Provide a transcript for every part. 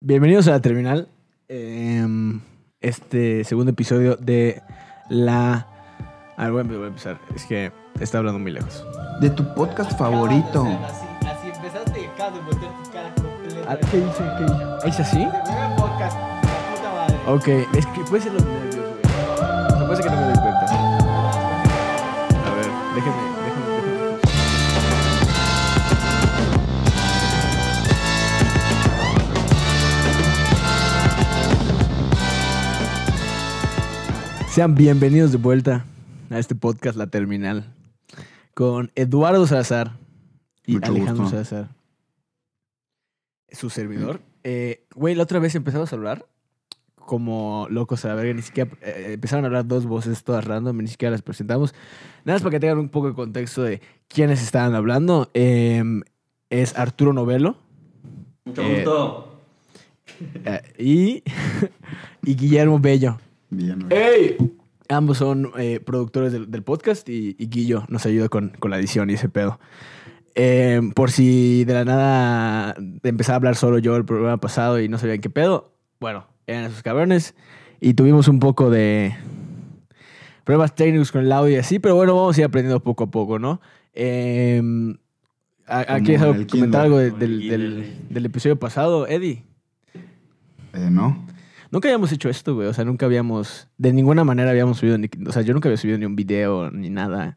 Bienvenidos a la terminal. Em, este segundo episodio de la. A ver, voy a voy a empezar. Es que está hablando muy lejos. De tu podcast favorito. Así, así empezaste y acabas de voltear tu cara completa. Ah, ¿Qué dice? ¿Qué dice? ¿Es así? Podcast, la puta madre. Ok, es que puede ser los nervios, güey. No puede ser que no me doy cuenta. A ver, déjenme, Sean bienvenidos de vuelta a este podcast La Terminal con Eduardo Salazar y Mucho Alejandro gusto. Salazar. Su servidor. Eh, Güey, la otra vez empezamos a hablar como locos a la verga. Ni siquiera eh, empezaron a hablar dos voces todas random, ni siquiera las presentamos. Nada más para que tengan un poco de contexto de quiénes estaban hablando. Eh, es Arturo Novelo Mucho Eh, gusto. eh, y, y Guillermo Bello. Bien. ¡Ey! Ambos son eh, productores del, del podcast y, y Guillo nos ayuda con, con la edición y ese pedo. Eh, por si de la nada empezaba a hablar solo yo el programa pasado y no sabían qué pedo, bueno, eran esos cabrones y tuvimos un poco de problemas técnicos con el audio y así, pero bueno, vamos a ir aprendiendo poco a poco, ¿no? Eh, ¿a- a- Como ¿Quieres algo- en el comentar algo de- del, del episodio pasado, Eddie? Eh, ¿No? Nunca habíamos hecho esto, güey. O sea, nunca habíamos. De ninguna manera habíamos subido. Ni, o sea, yo nunca había subido ni un video ni nada.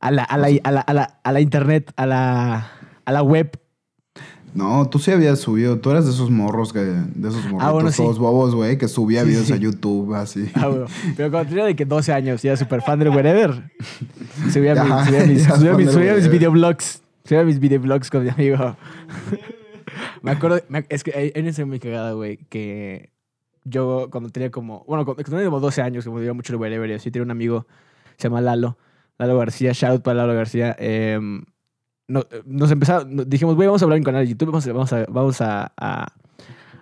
A la, a la, a la, a la, a la internet, a la, a la web. No, tú sí habías subido. Tú eras de esos morros que... De esos morritos Ah, bueno, sí. todos bobos, güey, que subía Sí, videos sí. a YouTube, así. Ah, güey. Pero cuando tenía de que 12 años y era súper fan del wherever. Subía, mis- subía mis, subía mis, subía mis videoblogs. Subía mis videoblogs con mi amigo. me acuerdo. me- es que hay una escena muy cagada, güey, que yo cuando tenía como. Bueno, cuando tenía como 12 años, como iba mucho el wherever y así, tenía un amigo, se llama Lalo. Lalo García, shout out para Lalo García. no- nos empezaba, nos dijimos, güey, vamos a hablar en un canal de YouTube, vamos a, vamos a, vamos a,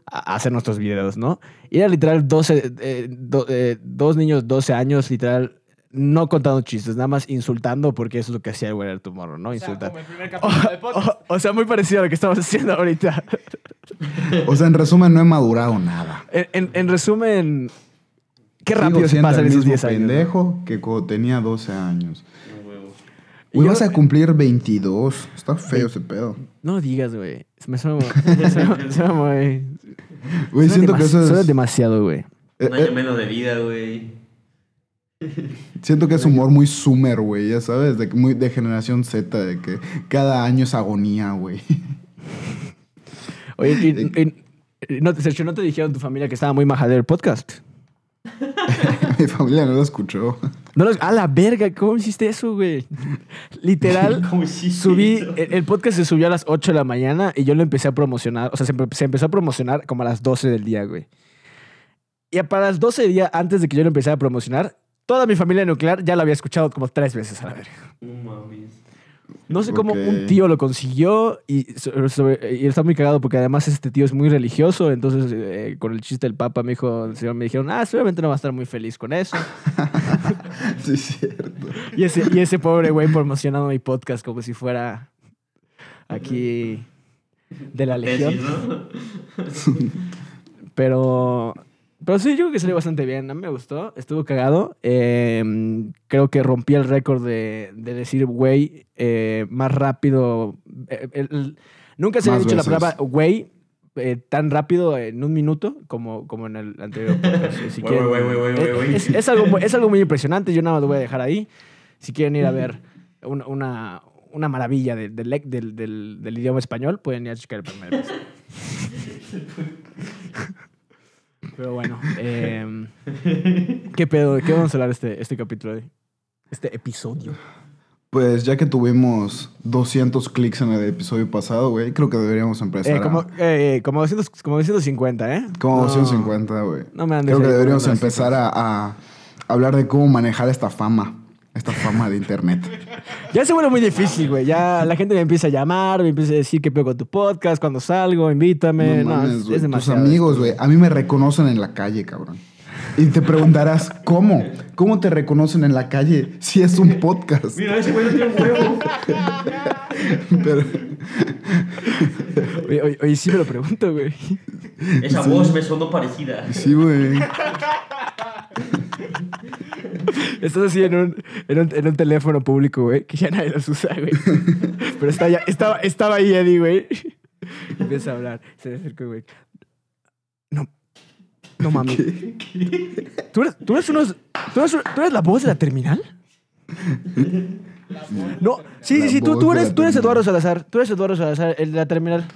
hacer nuestros videos, ¿no? Y era literal 12, eh, eh, dos niños, 12 años, literal, no contando chistes, nada más insultando, porque eso es lo que hacía el güey tu morro, ¿no? O sea, Insultar. como el primer capítulo del podcast. O, o sea, muy parecido a lo que estamos haciendo ahorita. O sea, en resumen, no he madurado nada. En, en- en resumen, qué Sigo rápido se pasan esos mismo 10 años. ¿no? pendejo que cuando tenía 12 años. Un huevo. Y Hoy yo- vas a cumplir 22. Está feo ese pedo. No lo digas, güey. Me suena, muy- suena- suena muy... Güey, suena siento que eso suena es... demasiado, güey. Un año menos de vida, güey. Siento que es humor muy sumer, güey, ya sabes, de, muy, de generación Z, de que cada año es agonía, güey. Oye, y, y- y no, Sergio, ¿no te dijeron tu familia que estaba muy majadero el podcast? Mi familia no lo escuchó. No los- a la verga, ¿cómo hiciste eso, güey? Literal, ¿Cómo hiciste subí, eso? el, el podcast se subió a las 8 de la mañana y yo lo empecé a promocionar, o sea, se, se empezó a promocionar como a las 12 del día, güey. Y para las 12 del día, antes de que yo lo empezara a promocionar, toda mi familia nuclear ya lo había escuchado como tres veces a la verga. No mames. No sé cómo un tío lo consiguió y, sobre- sobre- y está muy cagado porque además este tío es muy religioso, entonces eh, con el chiste del papa me dijo, el señor me dijeron, ah, seguramente no va a estar muy feliz con eso. sí, es cierto. Y ese, y ese pobre güey promocionando mi podcast como si fuera aquí de la legión. Pero, pero sí, yo creo que salió bastante bien. A mí me gustó, estuvo cagado. Eh, creo que rompí el récord de, de decir güey eh, más rápido. Eh, el- el- nunca se había dicho la veces. palabra güey eh, tan rápido en un minuto como, como en el anterior. Si quieren- es, es algo, muy- es algo muy impresionante. Yo nada más lo voy a dejar ahí. Si quieren ir a ver una, una, una maravilla del, del, del, del- del idioma español, pueden ir a checar el primer. Pero bueno, em, ¿qué pedo? ¿De qué vamos a hablar este, este capítulo hoy? Este episodio. Pues ya que tuvimos 200 clics en el episodio pasado, güey, creo que deberíamos empezar Eh, como, a... eh, como, 200, como 250, ¿eh? Como No, 250, güey. No me andes Creo que deberíamos empezar a, a hablar de cómo manejar esta fama. Esta fama de internet. Ya se vuelve muy difícil, güey. Ya la gente me empieza a llamar, me empieza a decir qué pedo con tu podcast, cuando salgo, invítame. No No, mames, es, Tus amigos, güey, a mí me reconocen en la calle, cabrón. Y te preguntarás, ¿cómo? ¿Cómo te reconocen en la calle si es un podcast? Mira, ese güey no tiene un huevo. Pero, Oye, oye, oye, sí me lo pregunto, güey. Esa Sí. voz me sonó parecida. Sí, güey. Estás así en un, en un, en un teléfono público, güey, que ya nadie los usa, güey. Pero está ya, estaba, estaba ahí Eddie, güey. Y empieza a hablar. Se le acerca, güey. No. No mames. ¿Tú eres, tú, eres unos, tú, eres, tú eres la voz de la terminal? No, sí, La sí, sí, tú, tú de la eres, tú eres terminal. Eduardo Salazar. Tú eres Eduardo Salazar, el de la terminal.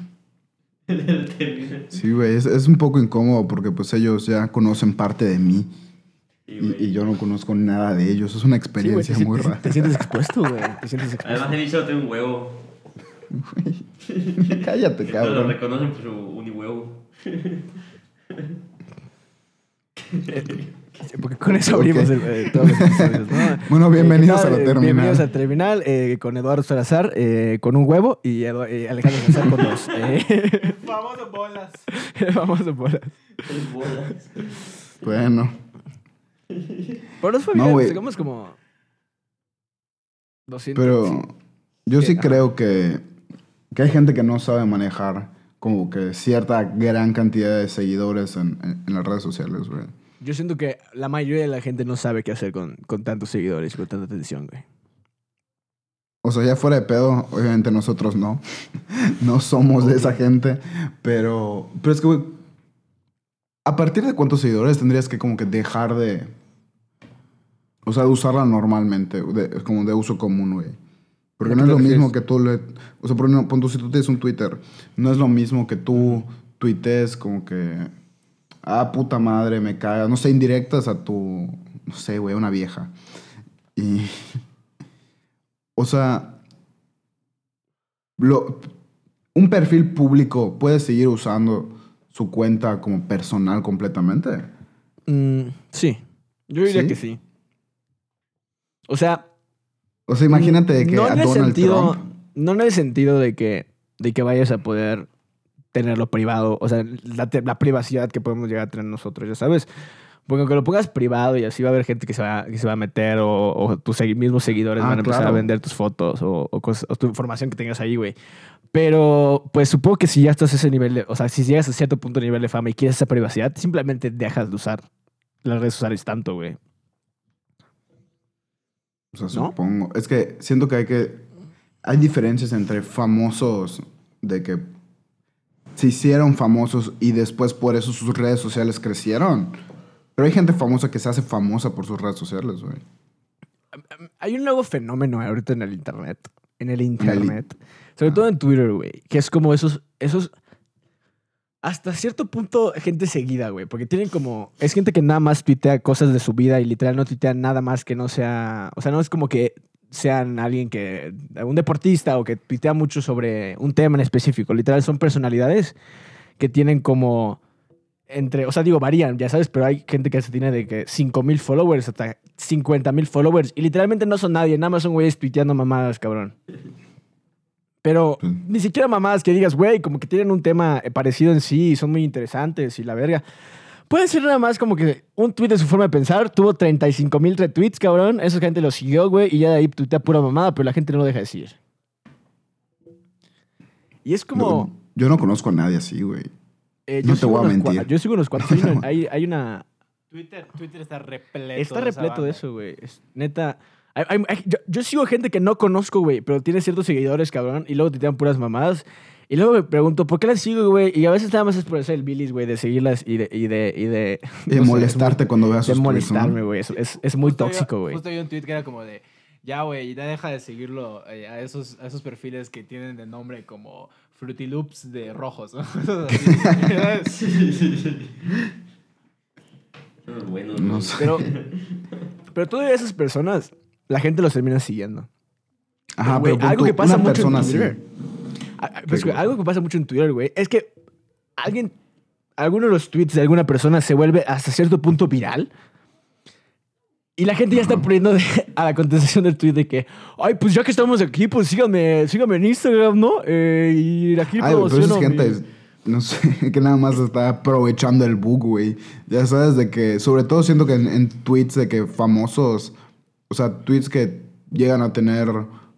Sí, güey. Es, es un poco incómodo porque pues ellos ya conocen parte de mí. Y, yo no conozco nada de ellos. Es una Sí, experiencia muy te- rara. te sientes expuesto, güey. Te sientes expuesto. Además, solo tiene un huevo. Cállate, Todos lo cabrón. reconocen por su unihuevo. Porque con eso abrimos el, eh, todos los episodios, ¿no? Bueno, bienvenidos Eh, ¿qué a la? Eh, terminal. Bienvenidos a la terminal eh, con Eduardo Salazar eh, con un huevo y Edu- eh, Alejandro Salazar con dos. Eh, Famoso bolas. vamos a. Es bolas. Bueno. Pero nos fue No, bien, sacamos como 200. Pero yo sí Ajá. creo que, que hay gente que no sabe manejar como que cierta gran cantidad de seguidores en, en- en las redes sociales, güey. Yo siento que la mayoría de la gente no sabe qué hacer con, con tantos seguidores y con tanta atención, güey. O sea, ya fuera de pedo, obviamente nosotros no. no somos de esa gente. Pero, pero es que, güey, ¿a partir de cuántos seguidores tendrías que como que dejar de... O sea, de usarla normalmente, de- como de uso común, güey? Porque ¿A no es lo mismo que tú le... O sea, por ejemplo, si tú tienes un Twitter, no es lo mismo que tú tuitees como que... Ah, puta madre, me caga. No sé, indirectas a tu... No sé, güey, una vieja. Y... O sea, lo, un perfil público puede seguir usando su cuenta como personal completamente. Mm, sí. Yo diría ¿Sí? que sí. O sea, O sea, imagínate que no a en el Donald sentido, Trump. No en el sentido de que, de que vayas a poder tenerlo privado. O sea, la, la privacidad que podemos llegar a tener nosotros, ya sabes. Porque aunque lo pongas privado y así va a haber gente que se va, que se va a meter o, o tus mismos seguidores Ah, van a empezar claro. a vender tus fotos o, o cosas- o tu información que tengas ahí, güey. Pero, pues supongo que si ya estás a ese nivel de, o sea, si llegas a cierto punto de nivel de fama y quieres esa privacidad, simplemente dejas de usar las redes sociales tanto, güey. O sea, ¿no? supongo. Es que siento que hay que. Hay diferencias entre famosos de que se hicieron famosos y después por eso sus redes sociales crecieron. Pero hay gente famosa que se hace famosa por sus redes sociales, güey. Hay un nuevo fenómeno ahorita en el internet. En el internet. Sobre todo en Twitter, güey. Que es como esos. esos hasta cierto punto, gente seguida, güey. Porque tienen como. Es gente que nada más tuitea cosas de su vida y literal no tuitea nada más que no sea. O sea, no es como que sean alguien que. Un deportista o que tuitea mucho sobre un tema en específico. Literal, son personalidades que tienen como. Entre, o sea, digo, varían, ya sabes, pero hay gente que se tiene de que 5 mil followers hasta 50 mil followers y literalmente no son nadie, nada más son güeyes tuiteando mamadas, cabrón. Pero Sí. ni siquiera mamadas que digas, güey, como que tienen un tema eh, parecido en sí y son muy interesantes y la verga. Puede ser nada más como que un tweet de su forma de pensar tuvo 35 mil retweets, cabrón. Esa gente lo siguió, güey, y ya de ahí tuitea pura mamada, pero la gente no lo deja de decir. Y es como. No, yo no conozco a nadie así, güey. eh, no te voy a mentir. cua- Yo sigo unos cuantos. Hay una, hay- hay una, Twitter, Twitter está repleto. Está de esa repleto de eso, güey. Es- Neta. Hay- hay- yo, yo sigo gente que no conozco, güey, pero tiene ciertos seguidores, cabrón, y luego te tiran puras mamadas. Y luego me pregunto, ¿por qué las sigo, güey? Y a veces nada más es por hacer el bilis, güey, de seguirlas y de... Y de, y de, no molestarte cuando veas De sus ¿no? molestarme, güey. Es, es, es muy Justo tóxico, güey. Justo vi un tweet que era como de, ya, güey, ya deja de seguirlo eh, a, esos, a esos perfiles que tienen de nombre como Fruity Loops de rojos. ¿no? Buenos, No sé. Pero, pero todavía esas personas, la gente los termina siguiendo. Ajá, Güey, pero algo que pasa mucho persona en. Twitter. Ah, ah, pues, algo que pasa mucho en Twitter, güey, es que alguien, alguno de los tweets de alguna persona se vuelve hasta cierto punto viral. Y la gente ya está poniendo de- a la contestación del tweet de que, ay, pues ya que estamos aquí, pues síganme, síganme en Instagram, ¿no? Eh, y aquí Ay, pero es gente, no sé, que nada más está aprovechando el bug, güey. Ya sabes de que, sobre todo siento que en, en tweets de que famosos, o sea, tweets que llegan a tener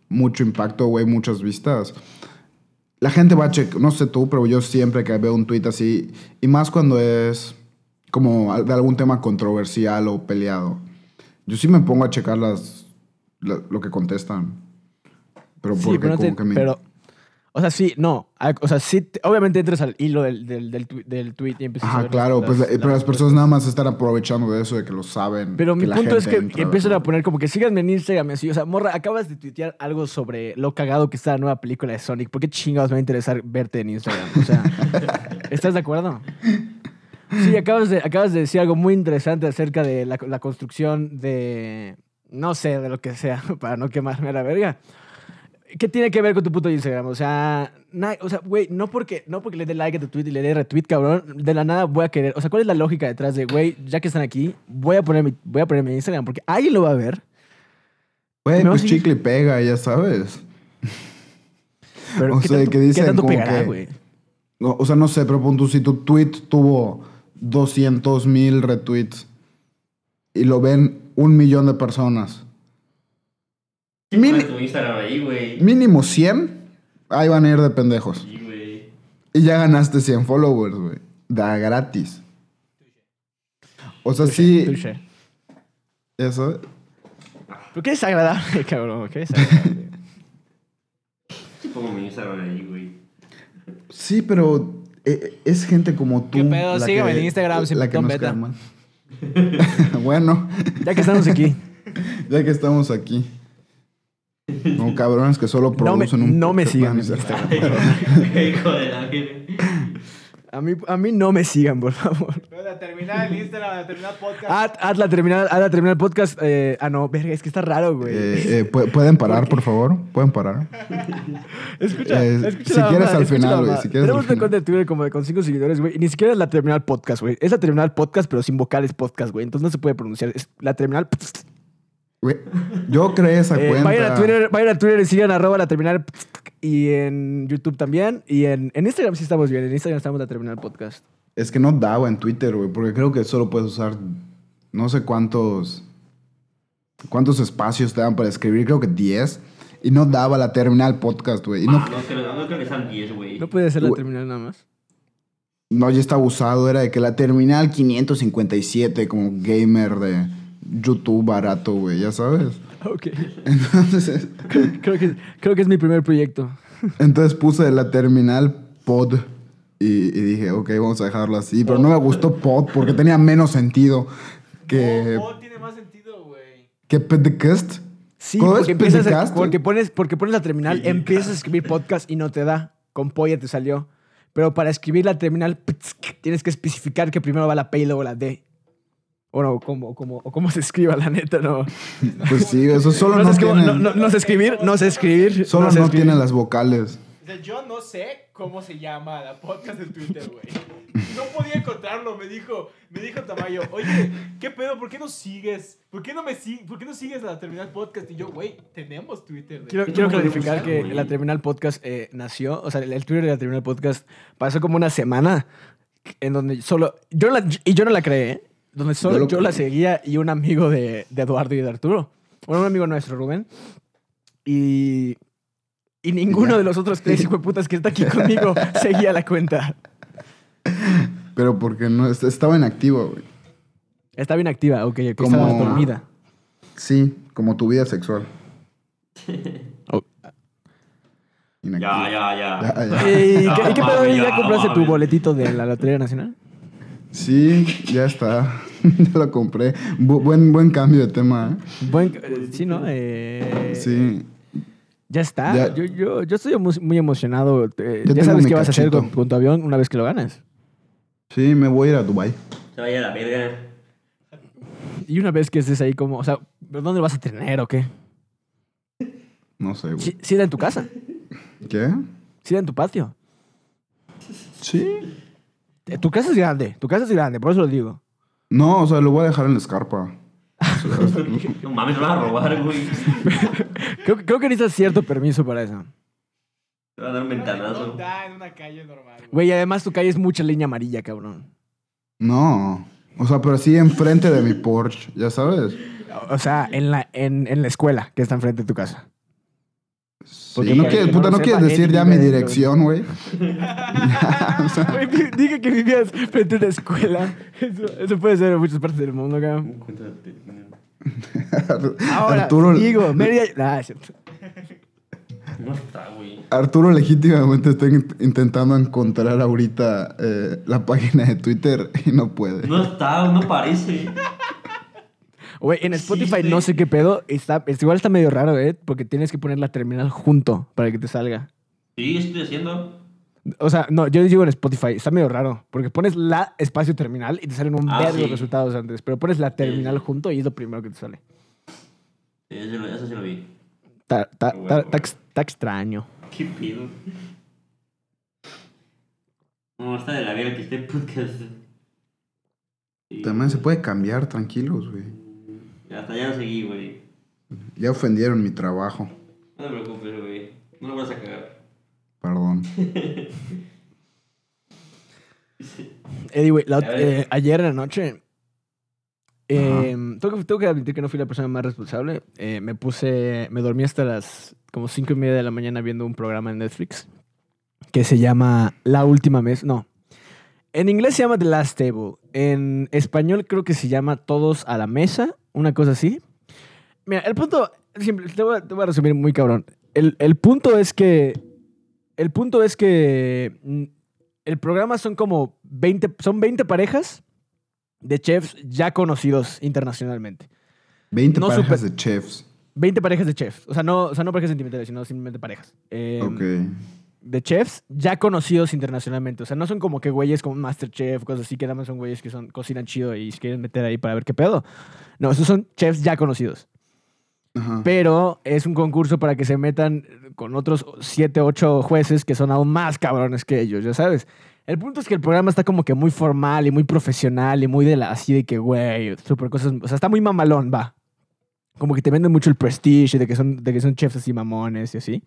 mucho impacto, güey, muchas vistas. la gente va a checar, no sé tú, pero yo siempre que veo un tweet así, y más cuando es como de algún tema controversial o peleado, yo sí me pongo a checar las, la- lo que contestan. Pero Sí, porque pero, no como que me... pero, o sea, sí, no. O sea, sí, te- obviamente entras al hilo del, del, del, tweet y empiezas a Ajá, ver claro, las- pues, las- eh, pero las las- personas nada más están aprovechando de eso, de que lo saben. Pero mi punto es que empiezan a poner como que síganme en Instagram así. O sea, morra, acabas de tuitear algo sobre lo cagado que está la nueva película de Sonic. ¿Por qué chingados me va a interesar verte en Instagram? O sea, ¿estás de acuerdo? Sí, acabas de, acabas de decir algo muy interesante acerca de la, la construcción de. No sé, de lo que sea, para no quemarme a la verga. ¿Qué tiene que ver con tu puto Instagram? O sea, na- o sea, güey, no porque, no porque le dé like a tu tweet y le dé retweet, cabrón, de la nada voy a querer. O sea, ¿cuál es la lógica detrás de, güey, ya que están aquí, voy a poner mi, voy a poner mi Instagram? Porque alguien lo va a ver. Güey, pues chicle pega, ya sabes. Pero O ¿qué sea, tanto, que ¿qué dicen tanto como pegará, que- güey? No, o sea, no sé, pero pon tú, si tu tweet tuvo 200 mil retweets y lo ven un millón de personas, Mini- tu Instagram ahí, güey. mínimo 100, ahí van a ir de pendejos. Sí, güey. Y ya ganaste 100 followers, güey. Da gratis. O sea, sí, Touché. eso. Pero qué desagradable, cabrón. Qué desagradable. Sí pongo mi Instagram ahí, güey. Sí, pero eh, es gente como tú. ¿Qué pedo? la Sígueme que- en Instagram, sin la que nos beta. bueno, ya que estamos aquí. ya que estamos aquí. Como cabrones que solo No me, producen un no me sigan en No, no es cierto. Instagram. Hijo de la vida. A mí, a mí no me sigan, por favor. Pero la terminal el Instagram, la terminal podcast. Haz, haz la terminal, haz la terminal podcast. eh, ah, no, verga, es que está raro, güey. Eh, eh, ¿pu- ¿Pueden parar, por favor? ¿Pueden parar? Escucha, Eh, escucha si la quieres al escucha final, güey, si Tenemos una cuenta de Twitter como de con 5 seguidores, güey. Y ni siquiera es la terminal podcast, güey. Es la terminal podcast, pero sin vocales podcast, güey. Entonces no se puede pronunciar. Es la terminal. Yo creé esa Eh, cuenta. vayan a Twitter, vayan a Twitter y sigan arroba la terminal. Y en YouTube también. Y en, en Instagram sí estamos bien. En Instagram estamos la terminal podcast. Es que no daba en Twitter, güey, porque creo que solo puedes usar no sé cuántos cuántos espacios te dan para escribir, creo que 10 y no daba la terminal podcast, güey. Y no, No creo, no creo que sean 10, güey. No puede ser la terminal nada más. no ya estaba usado, era de que la terminal 557 como gamer de YouTube barato, güey, ya sabes. Ok. Entonces, Creo que, creo que es mi primer proyecto. entonces puse la terminal pod y, y dije, ok, vamos a dejarlo así, pero no me gustó pod porque tenía menos sentido que oh, tiene más sentido, güey. que podcast. Sí, ¿Cómo porque, es empiezas a- podcast? porque, pones, porque pones la terminal, empiezas a escribir podcast y no te da. Con polla te salió. Pero para escribir la terminal, tienes que especificar que primero va la P y luego la D. O no, como, como, o cómo se escriba, la neta, no. Pues sí, eso solo No, no, sé, escribir, tiene, no, no- no sé escribir, no sé escribir. solo sé no escribir. tiene las vocales. O sea, yo no sé cómo se llama la podcast de Twitter, güey. No podía encontrarlo, me dijo, me dijo Tamayo, oye, ¿qué pedo? ¿Por qué no sigues? ¿Por qué no me si- ¿Por qué no sigues a la terminal podcast? Y yo, güey, tenemos Twitter. Quiero, ¿Qué quiero clarificar que güey? la Terminal Podcast eh, nació, o sea, el, el Twitter de la Terminal Podcast pasó como una semana en donde solo, yo la, y yo no la creé, ¿eh? Donde solo Yo yo, lo la creí. seguía y un amigo de, de Eduardo y de Arturo. Bueno, un amigo nuestro, Rubén. Y, y ninguno Ya. de los otros tres hijueputas que está aquí conmigo seguía la cuenta. Pero porque no est- estaba inactivo, güey. Está bien activa, ok, ok, Como- estaba dormida. Sí, como tu vida sexual. Oh. Ya, ya, ya. Ya, ya. ¿Y No, qué, y qué pedo? ¿Ya ya, compraste tu boletito de la Lotería Nacional? Sí, ya está. ya lo compré. Bu- buen, buen cambio de tema, Buen, eh, sí, ¿no? Eh, ¿eh? Sí. Ya está. Ya- Yo, yo, yo estoy muy emocionado. Eh, Ya sabes qué vas a hacer con, con tu avión una vez que lo ganas. Sí, me voy a ir a Dubai. Se vaya a la verga. Y una vez que estés ahí como, o sea, ¿dónde lo vas a tener o qué? No sé, güey. Sí, sí era en tu casa. ¿Qué? Sí era en tu patio. Sí. Eh, Tu casa es grande. Tu casa es grande, por eso lo digo. No, o sea, lo voy a dejar en la escarpa. No mames, me van a robar, güey. Creo, creo que necesitas cierto permiso para eso. Te van a dar un ventanazo. da en una calle normal, güey. Güey, y además tu calle es mucha línea amarilla, cabrón. No. O sea, pero sí enfrente de mi Porsche, ya sabes. O sea, en la, en, en la escuela que está enfrente de tu casa. Porque Sí, no quieres, puta, no quieres decir ya mi dirección, güey. O sea, dije que vivías frente a una escuela. Eso, eso puede ser en muchas partes del mundo, cabrón. Ahora, Arturo, digo, Mérida... Ah, es cierto. No está, güey. Arturo legítimamente está in- intentando encontrar ahorita eh, la página de Twitter y no puede. No está, no parece. Güey, en Spotify no sé qué pedo. Está, es, igual está medio raro, ¿eh? Porque tienes que poner la terminal junto para que te salga. Sí, eso estoy haciendo. O sea, no, yo digo en Spotify, está medio raro. Porque pones la espacio terminal y te salen un Ah, verbo de sí. resultados antes. Pero pones la terminal sí. junto y es lo primero que te sale. Sí, Eso, lo- eso sí lo vi. Está, está- Huevo, está- huevo. está ex- está extraño. ¿Qué pido? No, está de la verga que esté podcast. Sí. También se puede cambiar, tranquilos, güey. Hasta ya lo seguí, güey. Ya ofendieron mi trabajo. No te preocupes, güey. No lo vas a cagar. Perdón. Eddie, güey, eh, ayer en la noche. eh, tengo, que, tengo que admitir que no fui la persona más responsable. Eh, me puse. Me dormí hasta las como cinco y media de la mañana viendo un programa en Netflix que se llama La Última Mesa. No. En inglés se llama The Last Table. En español creo que se llama Todos a la Mesa. Una cosa así. Mira, el punto. Simple, te, voy a, te voy a resumir muy cabrón. El, el punto es que. El punto es que. mm, El programa son como 20. Son 20 parejas de chefs ya conocidos internacionalmente. 20 No parejas de chefs. 20 parejas de chefs. O sea, no, o sea, no parejas sentimentales, sino simplemente parejas. Eh, Ok. De chefs ya conocidos internacionalmente. O sea, no son como que güeyes como Masterchef, cosas así, que nada más son güeyes que son, cocinan chido y se quieren meter ahí para ver qué pedo. No, esos son chefs ya conocidos. Ajá. Pero es un concurso para que se metan con otros 7, 8 jueces que son aún más cabrones que ellos, ya sabes. El punto es que el programa está como que muy formal y muy profesional y muy de la, así de que, güey, súper cosas. O sea, está muy mamalón, va. Como que te venden mucho el prestige de que son, de que son chefs así mamones y así.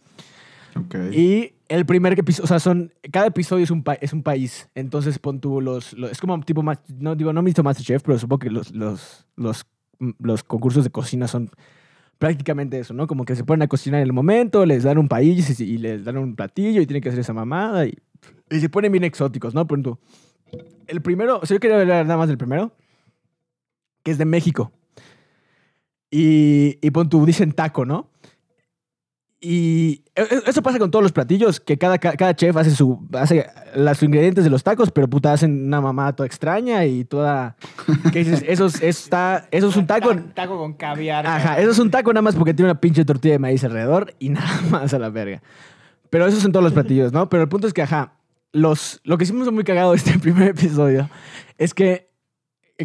Ok. Y el primer episodio, o sea, son, cada episodio es un, país. Entonces pon tú los, es como tipo, no digo, no he visto Masterchef, pero supongo que los, los, los, mm, los concursos de cocina son prácticamente eso, ¿no? Como que se ponen a cocinar en el momento, les dan un país y, les dan un platillo y tienen que hacer esa mamada y, y se ponen bien exóticos, ¿no? Pon tú. El primero, o sea, yo quería hablar nada más del primero, que es de México. Y, y pon tú, dicen taco, ¿no? Y eso pasa con todos los platillos, que cada, ca- cada chef hace, su, hace los ingredientes de los tacos, pero puta, hacen una mamada toda extraña y toda... ¿Qué dices? Eso es, eso está, eso es un taco... Taco con caviar. Ajá, eso es un taco nada más porque tiene una pinche tortilla de maíz alrededor y nada más a la verga. Pero esos son todos los platillos, ¿no? Pero el punto es que, ajá, los, lo que hicimos muy cagado este primer episodio es que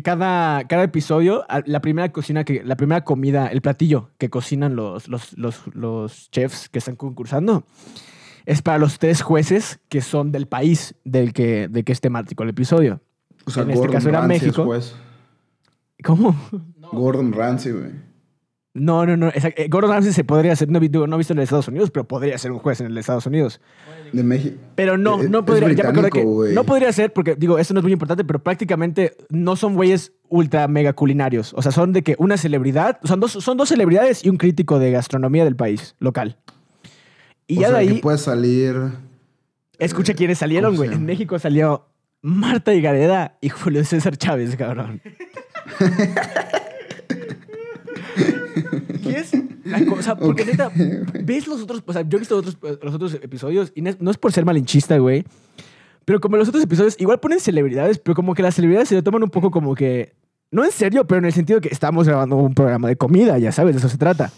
cada, cada episodio, la primera cocina que, la primera comida, el platillo que cocinan los, los, los, los chefs que están concursando, es para los tres jueces que son del país del que, de que es temático el episodio. O sea, en este Gordon caso era Ramsay es México. juez. ¿Cómo? Gordon Ramsay, güey. No, no, no. eh, Gordon Ramsay se podría hacer, no, he visto en los Estados Unidos, pero podría ser un juez en los Estados Unidos. De México. Pero no, Es- no es podría. Ya me que no podría ser, porque digo, esto no es muy importante, pero prácticamente no son güeyes ultra mega culinarios. O sea, son de que una celebridad, son dos, son dos celebridades y un crítico de gastronomía del país local. Y o ya sea, de ahí, que puede salir... escucha quiénes salieron, ¿cómo se güey. En? México salió Marta Higareda y Julio César Chávez, cabrón. y es la cosa, porque Ok, neta, ves los otros, o sea, yo he visto otros, los otros episodios y no es, por ser malinchista, güey, pero como los otros episodios, igual ponen celebridades, pero como que las celebridades se lo toman un poco como que, no en serio, pero en el sentido que estamos grabando un programa de comida, ya sabes, de eso se trata.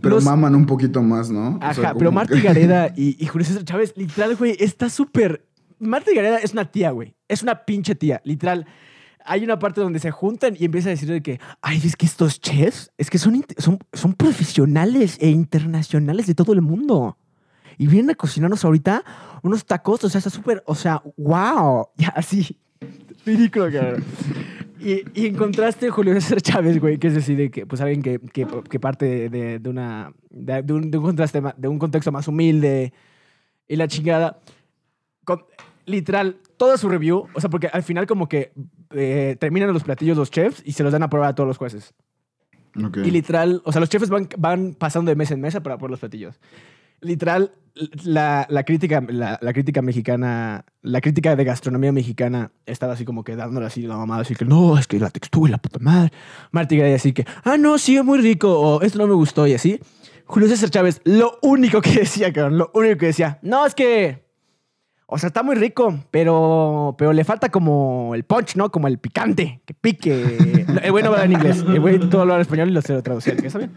Pero Los- maman un poquito más, ¿no? O Ajá, sea, pero Marta que- Higareda y, y Julio César Chávez, literal, güey, está súper... Marta Higareda es una tía, güey. Es una pinche tía, literal. Hay una parte donde se juntan y empieza a decir de que, ay, es que estos chefs, es que son, son, son profesionales e internacionales de todo el mundo. Y vienen a cocinarnos ahorita unos tacos, o sea, está súper, o sea, wow. Ya, así. Ridículo, cabrón. Y, y en contraste, Julio César Chávez, güey, que es decir, de que, pues alguien que, que, que parte de, de una, de, de un, de un contraste, de un contexto más humilde y la chingada. Con- literal, toda su review, o sea, porque al final como que eh, terminan los platillos los chefs y se los dan a probar a todos los jueces. Ok. Y literal, o sea, los chefs van, van pasando de mesa en mesa para probar los platillos. literal, la, la crítica, la, la crítica mexicana, la crítica de gastronomía mexicana estaba así como que dándole así la mamada, así que no, es que la textura y la puta madre. Marta Gareda así que, ah, no, sí, es muy rico, o esto no me gustó, y así. Julio César Chávez, lo único que decía, cabrón, lo único que decía, no, es que, o sea, está muy rico, pero, pero le falta como el punch, ¿no? Como el picante, que pique. El güey no habla en inglés, el güey todo lo habla en español y lo sé traducir, que está bien.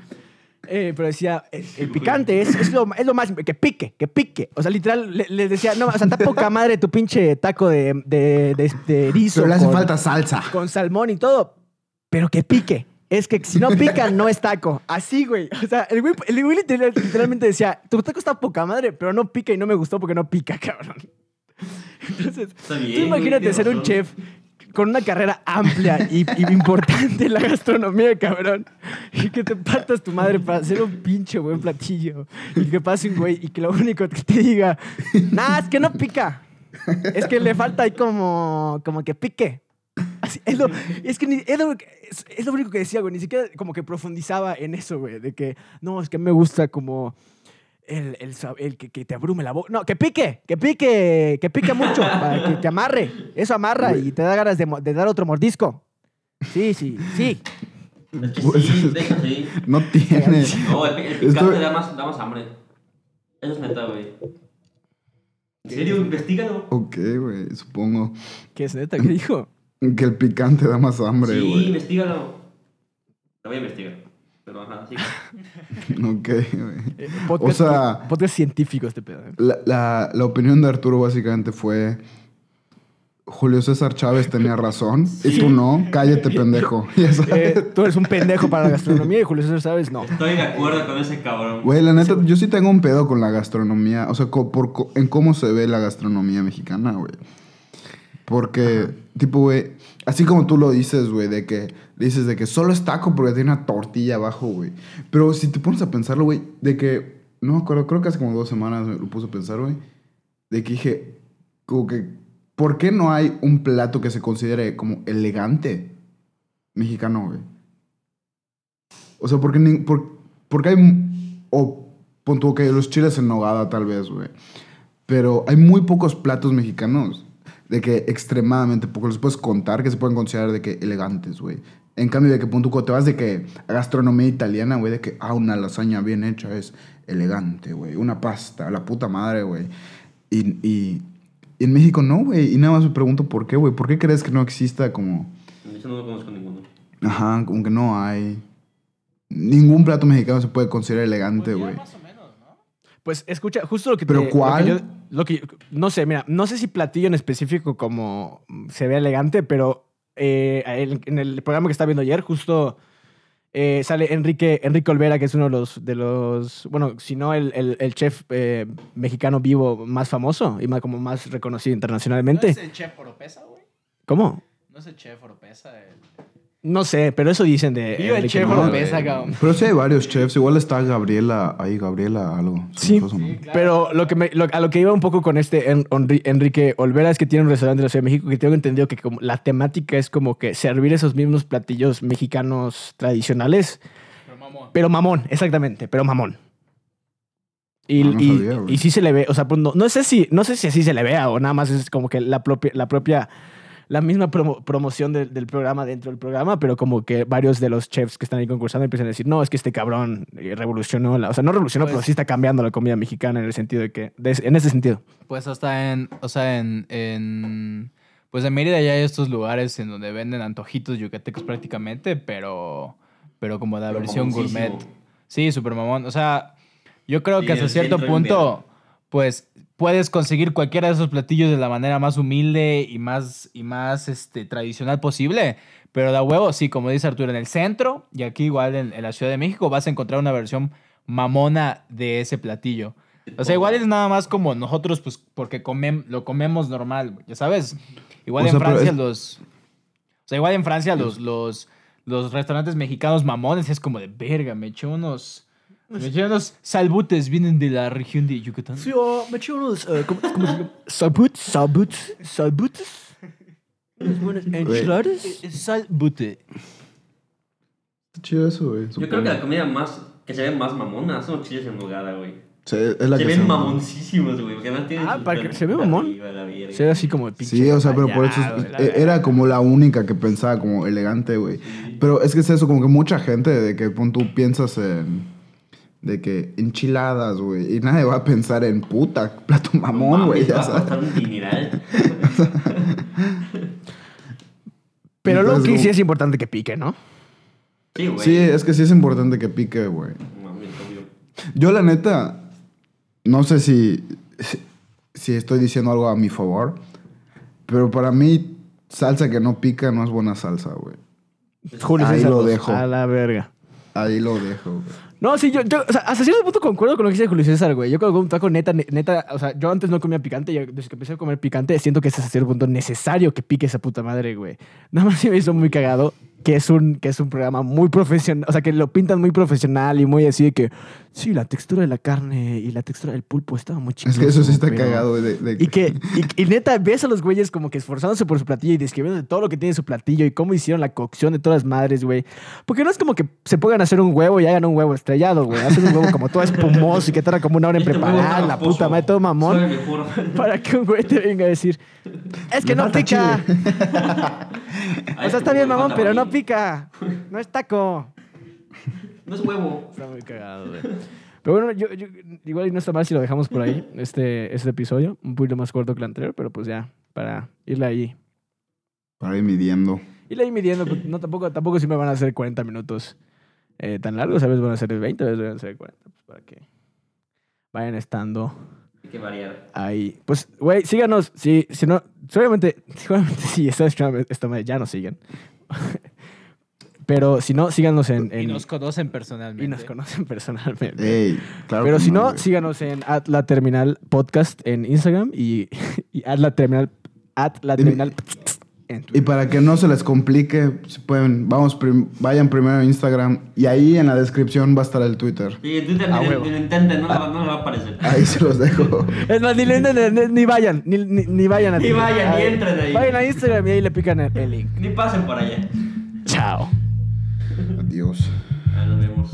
Eh, pero decía, el, el picante es, es, lo, es lo más, que pique, que pique. O sea, literal, le- les decía, no, o sea, está poca madre tu pinche taco de, de, de, de erizo Pero le hace con- falta salsa. con salmón y todo, pero que pique. Es que si no pica, no es taco. Así, güey. O sea, el güey, el güey literal- literalmente decía, tu taco está poca madre, pero no pica y no me gustó porque no pica, cabrón. Entonces, tú imagínate ser un chef con una carrera amplia y, y importante en la gastronomía, cabrón. Y que te partas tu madre para hacer un pinche buen platillo. Y que pase un güey y que lo único que te diga, nah, es que no pica. Es que le falta ahí como, como que pique. Así, es, lo, es que ni- es, lo, es, es lo único que decía, güey. Ni siquiera como que profundizaba en eso, güey. De que, no, es que me gusta como el, el, sab- el que, que te abrume la boca. No, que pique, que pique, que pique mucho, para que te amarre. Eso amarra y te da ganas de, mo- de dar otro mordisco. Sí, sí, sí. Es que Pues, sí, deja así. No tiene. No, el, el picante Esto- da, más, da más hambre. Eso es neta, güey. ¿En serio? Investígalo. Ok, güey, supongo. ¿Qué es neta? ¿Qué dijo? Que el picante da más hambre, Sí, güey. investígalo. Lo voy a investigar. Pero ajá, sí. ok, güey. Eh, podcast, O sea- podcast científico este pedo. La, la, la opinión de Arturo básicamente fue... Julio César Chávez tenía razón y tú no. Cállate, pendejo. Eh, tú eres un pendejo para la gastronomía y Julio César sabes, no. Estoy de acuerdo con ese cabrón. Güey, la neta, yo sí tengo un pedo con la gastronomía. O sea, por, co- en cómo se ve la gastronomía mexicana, güey. Porque, tipo, güey, así como tú lo dices, güey, de que dices de que solo es taco porque tiene una tortilla abajo, güey. Pero si te pones a pensarlo, güey, de que, no me acuerdo, creo que hace como dos semanas me lo puse a pensar, güey, de que dije, como que, ¿por qué no hay un plato que se considere como elegante mexicano, güey? O sea, porque, por- porque hay, o pon tú que los chiles en nogada tal vez, güey. Pero hay muy pocos platos mexicanos. De que extremadamente pocos. Los puedes contar que se pueden considerar de que elegantes, güey. En cambio, de que cuando te vas de que a gastronomía italiana, güey, de que, ah, una lasaña bien hecha es elegante, güey. Una pasta, la puta madre, güey. Y, y, y en México no, güey. Y nada más me pregunto por qué, güey. ¿Por qué crees que no exista como... Eso no lo conozco ninguno. Ajá, como que no hay... Ningún plato mexicano se puede considerar elegante, Pues güey. más o menos, ¿no? Pues escucha, justo lo que ¿Pero te- lo que cuál? yo- Lo que yo- no sé, mira, no sé si platillo en específico como se ve elegante, pero eh, en, el programa que estaba viendo ayer, justo eh, sale Enrique, Enrique Olvera, que es uno de los, de los bueno, si no el, el- el chef eh, mexicano vivo más famoso y más, como más reconocido ¿No internacionalmente. es el chef Oropesa, güey? ¿Cómo? No es el chef Oropesa. El... No sé, pero eso dicen de... Viva el chef Olvera. Oropesa, cabrón. Pero sí hay varios chefs. Igual está Gabriela ahí, Gabriela algo. Sí. claro. Pero lo que me- lo- a lo que iba un poco con este En- Enrique Olvera es que tiene un restaurante en la Ciudad de México que tengo entendido que como la temática es como que servir esos mismos platillos mexicanos tradicionales, Pero mamón. pero mamón, exactamente, pero mamón. Y, Ah, no y- sabía, güey. y sí se le ve, o sea, pues no, no sé si no sé si así se le vea o nada más es como que la propia la propia la misma promo- promoción del, del programa dentro del programa, pero como que varios de los chefs que están ahí concursando empiezan a decir, no, es que este cabrón eh, revolucionó, la, o sea, no revolucionó, Pues- pero sí está cambiando la comida mexicana en el sentido de que, de- en ese sentido. Pues hasta en, o sea, en, en, pues en Mérida ya hay estos lugares en donde venden antojitos yucatecos prácticamente, pero, pero como la Pero versión gourmet. Sí, súper mamón. O sea, yo creo Sí, que hasta cierto punto, pues puedes conseguir cualquiera de esos platillos de la manera más humilde y más, y más este, tradicional posible. Pero da huevo, sí, como dice Arturo, en el centro y aquí igual en, en la Ciudad de México vas a encontrar una versión mamona de ese platillo. O sea, igual es nada más como nosotros, pues, porque comem- lo comemos normal, ya sabes. Igual O en sea, Francia es- los... O sea, igual en Francia los, los, los restaurantes mexicanos mamones es como de verga, me eché unos... Me eché unos salbutes, vienen de la región de Yucatán. Sí, oh, me eché unos, eh, ¿cómo, cómo se llama? Unas buenas enchiladas. Eh, Salbute. Está chido eso, güey. Yo creo que la comida más que se ve más mamona son los chiles en nogada, güey. Se, es la Se que ven se- mamoncísimos, güey. Porque no tienen Ah, para que se ve mamón. arriba, la verga. Se ve así como de pinche. Sí, o sea, pero por eso la e- era como la única que pensaba como elegante, güey. Pero es que es eso, como que mucha gente de que pon, tú piensas en de que enchiladas, güey, y nadie va a pensar en puta, plato mamón, güey, ya a un dineral. Pero lo Entonces, que sí es importante que pique, ¿no? Sí, güey. Sí, es que sí es importante que pique, güey. Yo la neta, no sé si, si, estoy diciendo algo a mi favor, pero para mí salsa que no pica no es buena salsa, güey. Julio Ahí César lo dejo. A la verga. Ahí lo dejo, güey. No, sí, yo, yo, o sea, hasta cierto punto concuerdo con lo que dice Julio César, güey. Yo cuando como un taco neta, ne- neta, o sea, yo antes no comía picante y desde que empecé a comer picante siento que es hasta cierto punto necesario que pique esa puta madre, güey. Nada más sí me hizo muy cagado que es un, que es un programa muy profesional, o sea, que lo pintan muy profesional y muy así de que, sí, la textura de la carne y la textura del pulpo estaba muy chido. Es que eso sí está cagado, de- de- Y que, y, y neta, ves a los güeyes como que esforzándose por su platillo y describiendo de todo lo que tiene su platillo y cómo hicieron la cocción de todas las madres, güey. Porque no es como que se pongan a hacer un huevo y hagan un huevo estrellado, güey. Hacen un huevo como todo espumoso y que tarda como una hora en preparar, la puta madre, todo mamón. Para que un güey te venga a decir, es que no pica. O sea, está bien, mamón, pero no pica. No es taco. No es huevo. Está muy cagado, güey. Pero bueno, yo, yo- igual no está mal si lo dejamos por ahí, este, este episodio. Un poquito más corto que el anterior, pero pues ya, para irle ahí. Para ir midiendo. Irle ahí midiendo, pues, no, tampoco, tampoco siempre van a ser 40 minutos eh, tan largos. A veces van a ser 20, a veces van a ser 40. Pues para que vayan estando Hay que variar. ahí. Pues, güey, síganos. Si, si no, seguramente, seguramente si están escuchando esta madre, ya nos siguen. Pero si no, síganos en... Y nos conocen personalmente. y nos conocen personalmente. Ey, claro Pero si no, síganos en at la terminal podcast en Instagram y, y at la terminal at la terminal en Y para que no se les complique, si pueden, vamos prim- vayan primero a Instagram y ahí en la descripción va a estar el Twitter. Sí, en Twitter ni, ni lo intenten, no, le va- no le va a aparecer. Ahí se los dejo. Es más, ni, ni- ni- ni vayan, ni, ni- ni vayan a Ni Twitter. vayan, ni entren ahí. Vayan a Instagram y ahí le pican el, el link. Ni pasen por allá. Chao. Adiós. Ah, nos vemos.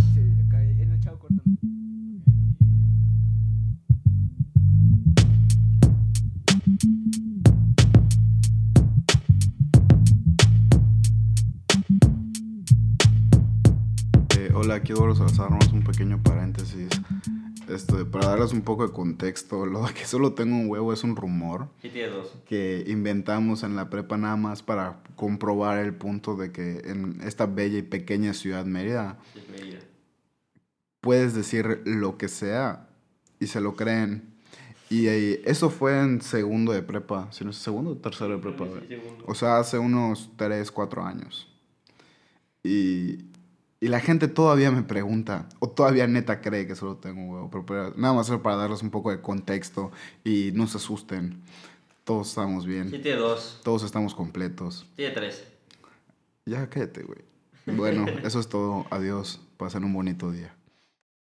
Hola, aquí Eduardo Salazar, nomás un pequeño paréntesis. Este, para darles un poco de contexto, lo que solo tengo un huevo es un rumor que inventamos en la prepa nada más para comprobar el punto de que en esta bella y pequeña ciudad Mérida puedes decir lo que sea y se lo creen. Y eh, eso fue en segundo de prepa, si no es segundo o tercero de prepa. Sí. O sea, hace unos 3, 4 años. Y, y la gente todavía me pregunta, o todavía neta cree que solo tengo un huevo. Pero, pero nada más para darles un poco de contexto y no se asusten. Todos estamos Sí, bien. tiene dos. Todos estamos completos. Tiene tres. Ya cállate, güey. Bueno, eso es todo. Adiós. Pasen un bonito día.